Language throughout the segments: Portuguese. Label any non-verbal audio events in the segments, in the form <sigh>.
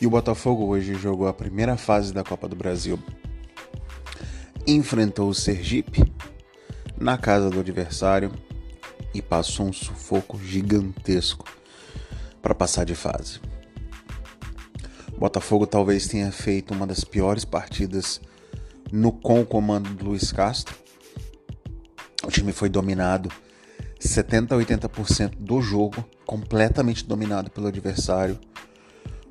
E o Botafogo hoje jogou a primeira fase da Copa do Brasil. Enfrentou o Sergipe na casa do adversário e passou um sufoco gigantesco para passar de fase. O Botafogo talvez tenha feito uma das piores partidas no com o comando do Luiz Castro. O time foi dominado 70 a 80% do jogo, completamente dominado pelo adversário.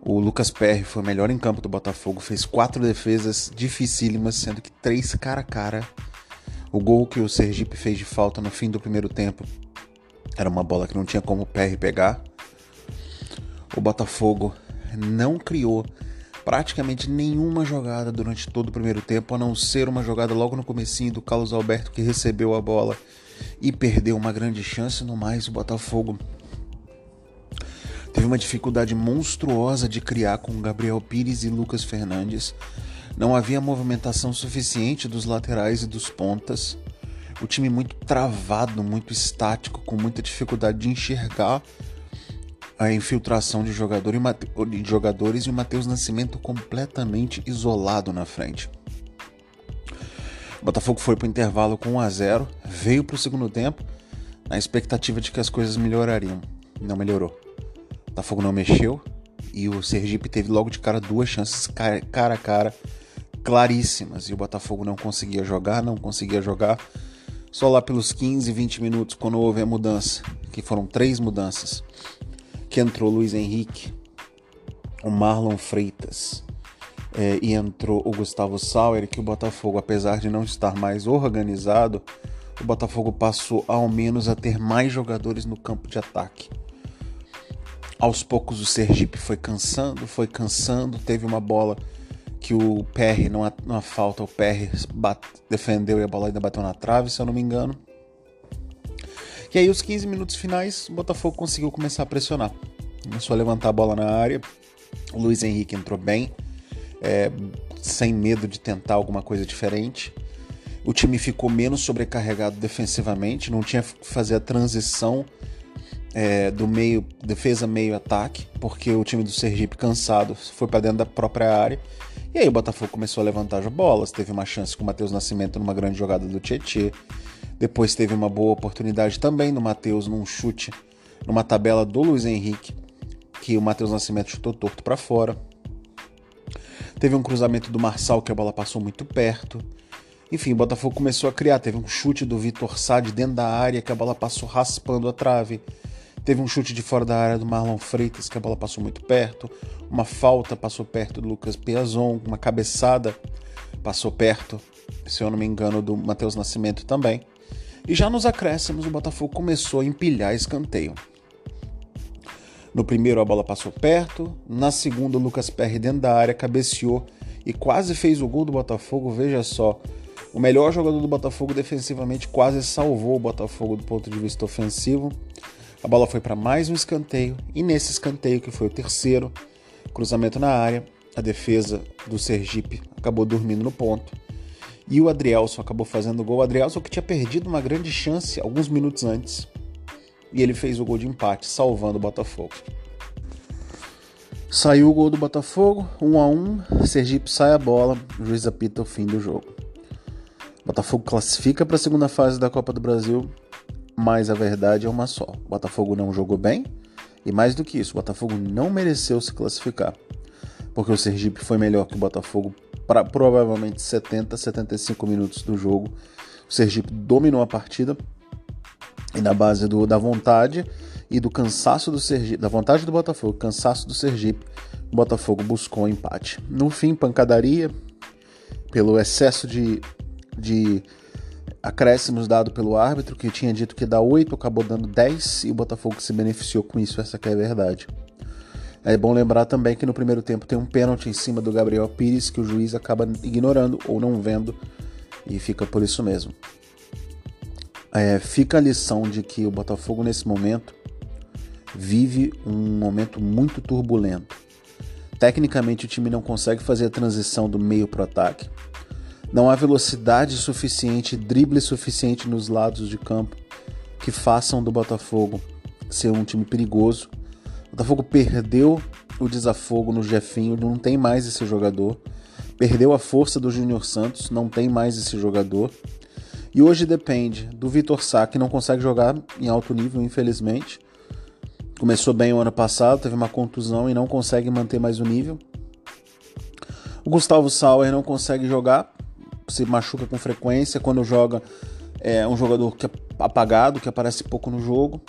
O Lucas Perry foi o melhor em campo do Botafogo, fez quatro defesas dificílimas, sendo que três cara a cara. O gol que o Sergipe fez de falta no fim do primeiro tempo era uma bola que não tinha como o Perry pegar. O Botafogo não criou praticamente nenhuma jogada durante todo o primeiro tempo, a não ser uma jogada logo no comecinho do Carlos Alberto que recebeu a bola e perdeu uma grande chance. No mais, o Botafogo teve uma dificuldade monstruosa de criar com Gabriel Pires e Lucas Fernandes. Não havia movimentação suficiente dos laterais e dos pontas. O time muito travado, muito estático, com muita dificuldade de enxergar a infiltração de, jogador e de jogadores e o Matheus Nascimento completamente isolado na frente. O Botafogo foi para o intervalo com 1 a 0, veio para o segundo tempo na expectativa de que as coisas melhorariam. Não melhorou. Botafogo não mexeu e o Sergipe teve logo de cara duas chances cara a cara claríssimas e o Botafogo não conseguia jogar, não conseguia jogar. Só lá pelos 15, 20 minutos, quando houve a mudança, que foram três mudanças, que entrou Luiz Henrique, o Marlon Freitas é, e entrou o Gustavo Sauer, que o Botafogo, apesar de não estar mais organizado, o Botafogo passou ao menos a ter mais jogadores no campo de ataque. Aos poucos o Sergipe foi cansando, foi cansando, teve uma bola que o PR, numa, numa falta, o PR defendeu e a bola ainda bateu na trave, se eu não me engano. E aí, os 15 minutos finais, o Botafogo conseguiu começar a pressionar. Começou a levantar a bola na área. O Luiz Henrique entrou bem é, sem medo de tentar alguma coisa diferente. O time ficou menos sobrecarregado defensivamente, não tinha que fazer a transição é, do meio defesa meio ataque, porque o time do Sergipe cansado foi para dentro da própria área. E aí o Botafogo começou a levantar as bolas, teve uma chance com o Matheus Nascimento numa grande jogada do Tietê. Depois teve uma boa oportunidade também no Matheus num chute numa tabela do Luiz Henrique, que o Matheus Nascimento chutou torto para fora. Teve um cruzamento do Marçal que a bola passou muito perto. Enfim, o Botafogo começou a criar. Teve um chute do Vitor Sá de dentro da área que a bola passou raspando a trave. Teve um chute de fora da área do Marlon Freitas que a bola passou muito perto. Uma falta passou perto do Lucas Piazon. Uma cabeçada passou perto, se eu não me engano, do Matheus Nascimento também. E já nos acréscimos, o Botafogo começou a empilhar escanteio. No primeiro a bola passou perto, na segunda o Lucas Perry dentro da área cabeceou e quase fez o gol do Botafogo, veja só. O melhor jogador do Botafogo defensivamente quase salvou o Botafogo do ponto de vista ofensivo. A bola foi para mais um escanteio e nesse escanteio, que foi o terceiro, cruzamento na área, a defesa do Sergipe acabou dormindo no ponto. E o Adrielson acabou fazendo o gol. O Adrielson que tinha perdido uma grande chance alguns minutos antes e ele fez o gol de empate, salvando o Botafogo. Saiu o gol do Botafogo, 1 um a 1 um, Sergipe sai a bola, o juiz apita o fim do jogo. Botafogo classifica para a segunda fase da Copa do Brasil, mas a verdade é uma só. O Botafogo não jogou bem e mais do que isso, o Botafogo não mereceu se classificar. Porque o Sergipe foi melhor que o Botafogo para provavelmente 70, 75 minutos do jogo. O Sergipe dominou a partida, e na base do, da vontade e do cansaço do Sergipe, da vontade do Botafogo, cansaço do Sergipe, o Botafogo buscou um empate. No fim, pancadaria pelo excesso de, de acréscimos dado pelo árbitro, que tinha dito que dá 8, acabou dando 10 e o Botafogo se beneficiou com isso, essa é a verdade. É bom lembrar também que no primeiro tempo tem um pênalti em cima do Gabriel Pires que o juiz acaba ignorando ou não vendo e fica por isso mesmo é, fica a lição de que o Botafogo nesse momento vive um momento muito turbulento. Tecnicamente o time não consegue fazer a transição do meio para o ataque. Não há velocidade suficiente, drible suficiente nos lados de campo que façam do Botafogo ser um time perigoso. O Botafogo perdeu o desafogo no Jefinho, não tem mais esse jogador. Perdeu a força do Júnior Santos, não tem mais esse jogador. E hoje depende do Vitor Sá, que não consegue jogar em alto nível, infelizmente. Começou bem o ano passado, teve uma contusão e não consegue manter mais o nível. O Gustavo Sauer não consegue jogar, se machuca com frequência. Quando joga, é um jogador que é apagado, que aparece pouco no jogo.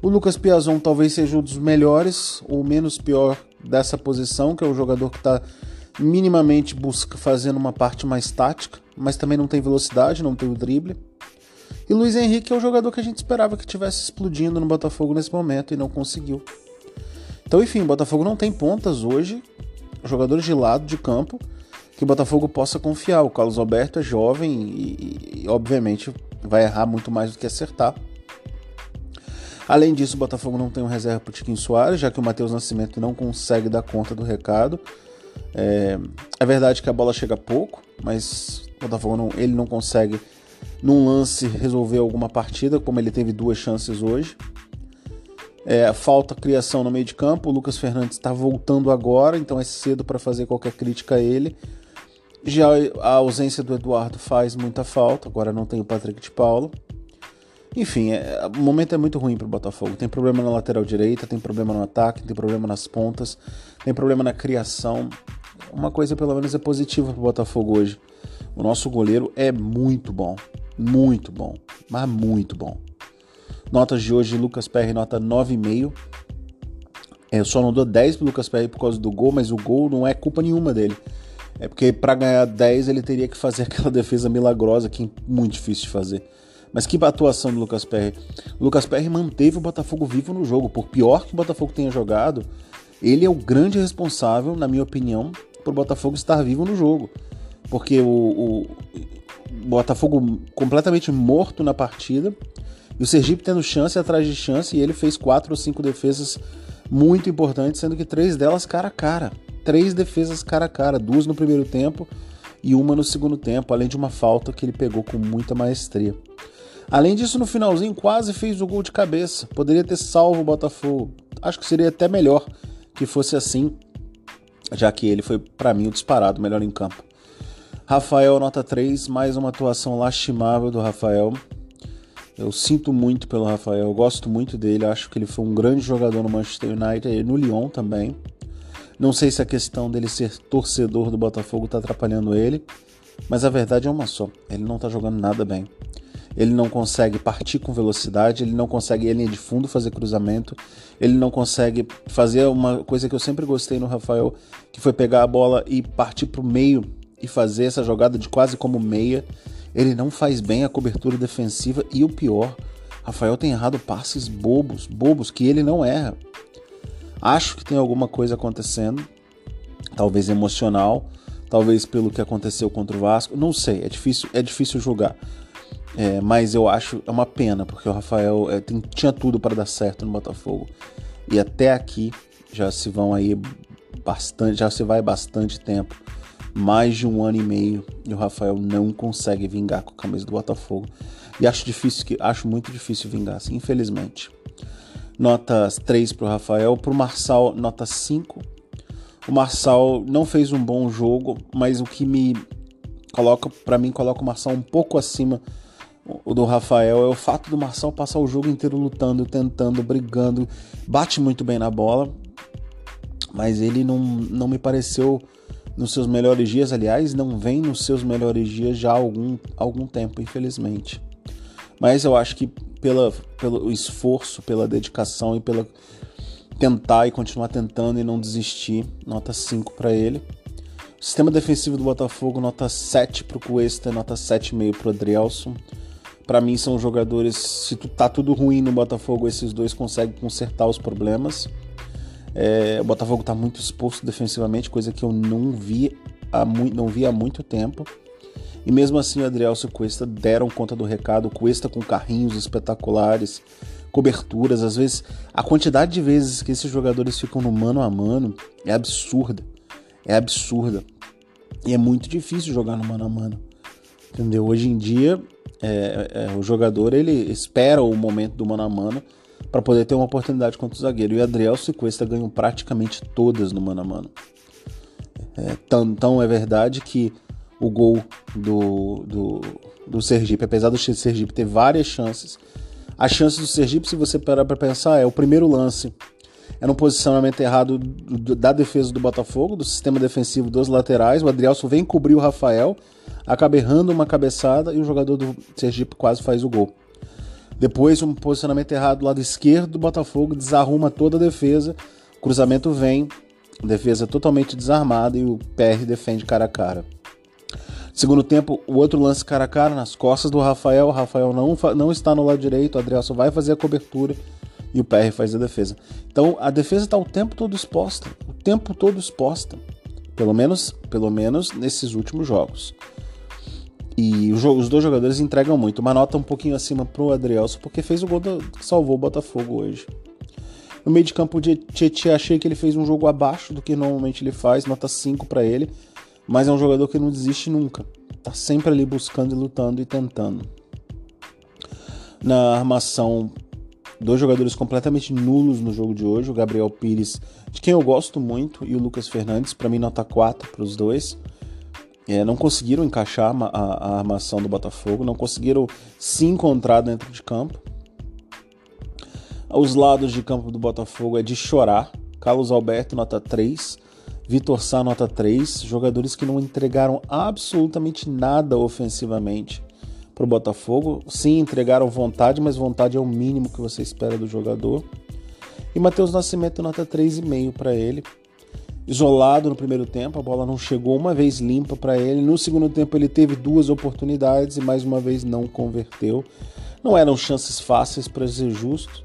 O Lucas Piazon talvez seja um dos melhores ou menos pior dessa posição, que é o jogador que está minimamente busca fazendo uma parte mais tática, mas também não tem velocidade, não tem o drible. E Luiz Henrique é o jogador que a gente esperava que tivesse explodindo no Botafogo nesse momento e não conseguiu. Então, enfim, o Botafogo não tem pontas hoje, jogadores de lado de campo que o Botafogo possa confiar. O Carlos Alberto é jovem e, e obviamente vai errar muito mais do que acertar. Além disso, o Botafogo não tem um reserva para o Tiquinho Soares, já que o Matheus Nascimento não consegue dar conta do recado. É, é, verdade que a bola chega pouco, mas o Botafogo não, ele não consegue, num lance, resolver alguma partida, como ele teve duas chances hoje. É, falta criação no meio de campo. O Lucas Fernandes está voltando agora, então é cedo para fazer qualquer crítica a ele. Já a ausência do Eduardo faz muita falta, agora não tem o Patrick de Paulo. Enfim, é, o momento é muito ruim para o Botafogo. Tem problema na lateral direita, tem problema no ataque, tem problema nas pontas, tem problema na criação. Uma coisa pelo menos é positiva para o Botafogo hoje. O nosso goleiro é muito bom, muito bom, mas muito bom. Notas de hoje, Lucas Perry, nota 9,5. Eu só não dou 10 pro Lucas Perry por causa do gol, mas o gol não é culpa nenhuma dele. É porque para ganhar 10 ele teria que fazer <laughs> aquela defesa milagrosa que é muito difícil de fazer. Mas que atuação do Lucas Perry. O Lucas Perry manteve o Botafogo vivo no jogo. Por pior que o Botafogo tenha jogado, ele é o grande responsável, na minha opinião, por Botafogo estar vivo no jogo. Porque o, o, o Botafogo completamente morto na partida e o Sergipe tendo chance atrás de chance e ele fez quatro ou cinco defesas muito importantes, sendo que três delas cara a cara. Três defesas cara a cara, duas no primeiro tempo e uma no segundo tempo, além de uma falta que ele pegou com muita maestria. Além disso, no finalzinho quase fez o gol de cabeça. Poderia ter salvo o Botafogo. Acho que seria até melhor que fosse assim, já que ele foi, para mim, o disparado melhor em campo. Rafael, nota 3, mais uma atuação lastimável do Rafael. Eu sinto muito pelo Rafael, eu gosto muito dele, acho que ele foi um grande jogador no Manchester United e no Lyon também. Não sei se a questão dele ser torcedor do Botafogo está atrapalhando ele, mas a verdade é uma só: ele não está jogando nada bem ele não consegue partir com velocidade, ele não consegue em linha de fundo fazer cruzamento, ele não consegue fazer uma coisa que eu sempre gostei no Rafael, que foi pegar a bola e partir para o meio e fazer essa jogada de quase como meia. Ele não faz bem a cobertura defensiva e o pior, Rafael tem errado passes bobos, bobos que ele não erra. Acho que tem alguma coisa acontecendo, talvez emocional, talvez pelo que aconteceu contra o Vasco, não sei, é difícil, é difícil julgar. É, mas eu acho é uma pena, porque o Rafael é, tem, tinha tudo para dar certo no Botafogo. E até aqui já se vão aí bastante, já se vai bastante tempo. Mais de um ano e meio e o Rafael não consegue vingar com a camisa do Botafogo. E acho difícil que acho muito difícil vingar, assim, infelizmente. Nota 3 para o Rafael, para o Marçal, nota 5. O Marçal não fez um bom jogo, mas o que me coloca, para mim, coloca o Marçal um pouco acima do Rafael é o fato do Marçal passar o jogo inteiro lutando, tentando, brigando, bate muito bem na bola, mas ele não, não me pareceu nos seus melhores dias, aliás, não vem nos seus melhores dias já há algum, algum tempo, infelizmente. Mas eu acho que pela, pelo esforço, pela dedicação e pela tentar e continuar tentando e não desistir, nota 5 para ele. Sistema defensivo do Botafogo, nota 7 para o Cuesta, nota 7,5 para o Adrielson para mim são jogadores, se tu tá tudo ruim no Botafogo, esses dois conseguem consertar os problemas. É, o Botafogo está muito exposto defensivamente, coisa que eu não vi há, muito, não vi há muito tempo. E mesmo assim o Adrielso e o Cuesta deram conta do recado. O Cuesta com carrinhos espetaculares, coberturas. Às vezes, a quantidade de vezes que esses jogadores ficam no mano a mano é absurda. É absurda. E é muito difícil jogar no mano a mano. Entendeu? Hoje em dia, é, é, o jogador ele espera o momento do mano a mano para poder ter uma oportunidade contra o zagueiro. E Adrielso e Cuesta ganham praticamente todas no mano a mano. É, então é verdade que o gol do, do, do Sergipe, apesar do Sergipe ter várias chances, as chances do Sergipe, se você parar para pensar, é o primeiro lance. É no posicionamento errado da defesa do Botafogo, do sistema defensivo dos laterais. O Adrielso vem cobrir o Rafael, acaba errando uma cabeçada e o jogador do Sergipe quase faz o gol. Depois, um posicionamento errado do lado esquerdo do Botafogo desarruma toda a defesa. Cruzamento vem, defesa totalmente desarmada e o PR defende cara a cara. Segundo tempo, o outro lance cara a cara nas costas do Rafael. O Rafael não, não está no lado direito, o Adrielson vai fazer a cobertura e o PR faz a defesa. Então a defesa está o tempo todo exposta, o tempo todo exposta. Pelo menos, pelo menos nesses últimos jogos. E os dois jogadores entregam muito. Uma nota um pouquinho acima pro Adrielson, porque fez o gol do, que salvou o Botafogo hoje. No meio de campo de Tietchan, achei que ele fez um jogo abaixo do que normalmente ele faz, nota 5 para ele. Mas é um jogador que não desiste nunca. Tá sempre ali buscando e lutando e tentando. Na armação, dois jogadores completamente nulos no jogo de hoje. O Gabriel Pires, de quem eu gosto muito, e o Lucas Fernandes, para mim nota 4 para os dois é, não conseguiram encaixar a, a, armação do Botafogo, não conseguiram se encontrar dentro de campo. Os lados de campo do Botafogo é de chorar. Carlos Alberto, nota 3. Vitor Sá, nota 3. Jogadores que não entregaram absolutamente nada ofensivamente para o Botafogo. Sim, entregaram vontade, mas vontade é o mínimo que você espera do jogador. E Matheus Nascimento, nota 3,5 para ele isolado no primeiro tempo, a bola não chegou uma vez limpa para ele. No segundo tempo ele teve duas oportunidades e mais uma vez não converteu. Não eram chances fáceis para ser justo.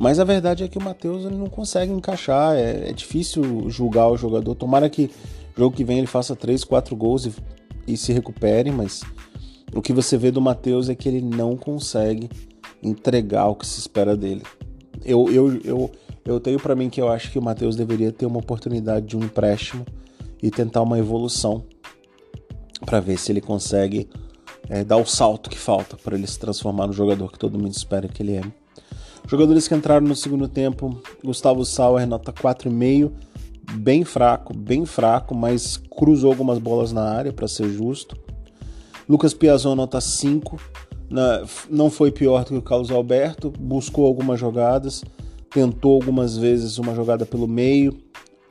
Mas a verdade é que o Matheus não consegue encaixar, é, é, difícil julgar o jogador. Tomara que jogo que vem ele faça 3, 4 gols e, e se recupere, mas o que você vê do Matheus é que ele não consegue entregar o que se espera dele. Eu, eu, eu, eu tenho para mim que eu acho que o Matheus deveria ter uma oportunidade de um empréstimo e tentar uma evolução para ver se ele consegue é, dar o salto que falta para ele se transformar no jogador que todo mundo espera que ele é. Jogadores que entraram no segundo tempo, Gustavo Sauer, nota 4,5, bem fraco, bem fraco, mas cruzou algumas bolas na área, para ser justo. Lucas Piazon, nota 5, não foi pior do que o Carlos Alberto, buscou algumas jogadas, tentou algumas vezes uma jogada pelo meio.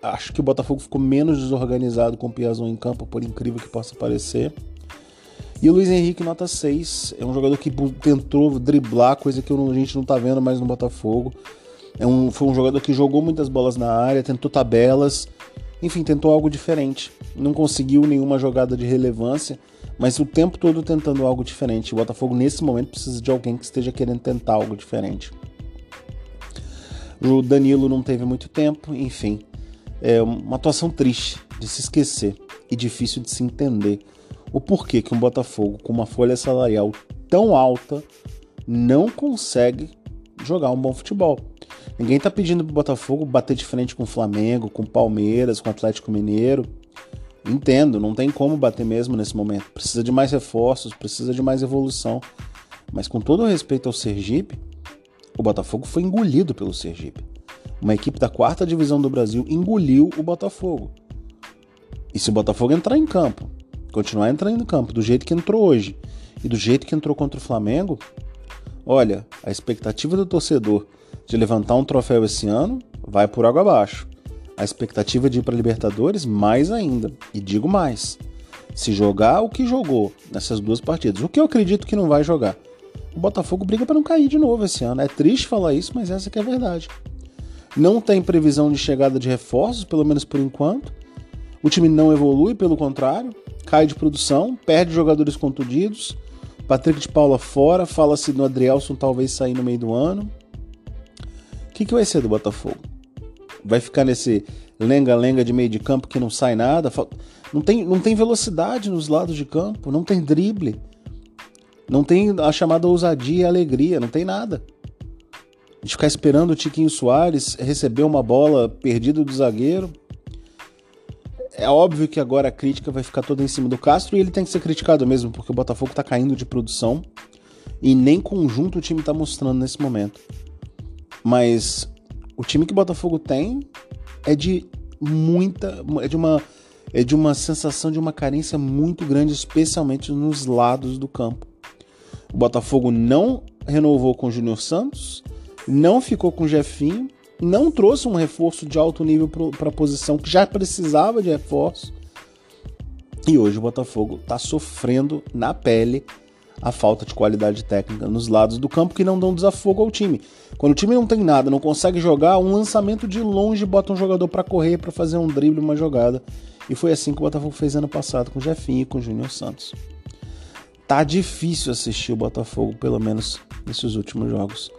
Acho que o Botafogo ficou menos desorganizado com o Piazon em campo, por incrível que possa parecer. E o Luiz Henrique, nota 6, é um jogador que tentou driblar, coisa que a gente não tá vendo mais no Botafogo. É um, foi um jogador que jogou muitas bolas na área, tentou tabelas, enfim, tentou algo diferente. Não conseguiu nenhuma jogada de relevância, mas o tempo todo tentando algo diferente. O Botafogo, nesse momento, precisa de alguém que esteja querendo tentar algo diferente. O Danilo não teve muito tempo, enfim. É uma atuação triste de se esquecer e difícil de se entender o porquê que um Botafogo com uma folha salarial tão alta não consegue jogar um bom futebol. Ninguém está pedindo para o Botafogo bater de frente com o Flamengo, com o Palmeiras, com o Atlético Mineiro. Entendo, não tem como bater mesmo nesse momento. Precisa de mais reforços, precisa de mais evolução. Mas com todo o respeito ao Sergipe, o Botafogo foi engolido pelo Sergipe. Uma equipe da quarta divisão do Brasil engoliu o Botafogo. E se o Botafogo entrar em campo, continuar entrando em campo do jeito que entrou hoje e do jeito que entrou contra o Flamengo, olha, a expectativa do torcedor de levantar um troféu esse ano vai por água abaixo. A expectativa de ir para Libertadores, mais ainda. E digo mais: se jogar o que jogou nessas duas partidas, o que eu acredito que não vai jogar, o Botafogo briga para não cair de novo esse ano. É triste falar isso, mas essa é a verdade. Não tem previsão de chegada de reforços, pelo menos por enquanto. O time não evolui, pelo contrário, cai de produção, perde jogadores contundidos. Patrick de Paula fora, fala-se no Adrielson talvez sair no meio do ano. O que, que vai ser do Botafogo? Vai ficar nesse lenga-lenga de meio de campo que não sai nada? Não tem, não tem velocidade nos lados de campo, não tem drible. Não tem a chamada ousadia e alegria, não tem nada. Gente ficar esperando o Tiquinho Soares receber uma bola perdida do zagueiro. É óbvio que agora a crítica vai ficar toda em cima do Castro e ele tem que ser criticado mesmo, porque o Botafogo está caindo de produção. e nem conjunto o time está mostrando nesse momento. Mas o time que o Botafogo tem é de muita. É de uma, é de uma sensação de uma carência muito grande, especialmente nos lados do campo. O Botafogo não renovou com o Júnior Santos, não ficou com o Jefinho, não trouxe um reforço de alto nível para a posição que já precisava de reforço. E hoje o Botafogo está sofrendo na pele a falta de qualidade técnica nos lados do campo que não dão desafogo ao time. Quando o time não tem nada, não consegue jogar, um lançamento de longe bota um jogador para correr, para fazer um drible, uma jogada. E foi assim que o Botafogo fez ano passado com o Jefinho e com o Júnior Santos. Tá difícil assistir o Botafogo, pelo menos nesses últimos jogos,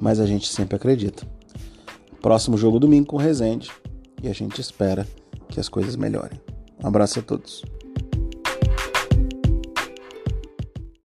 mas a gente sempre acredita. Próximo jogo domingo com o Resende e a gente espera que as coisas melhorem. Um abraço a todos.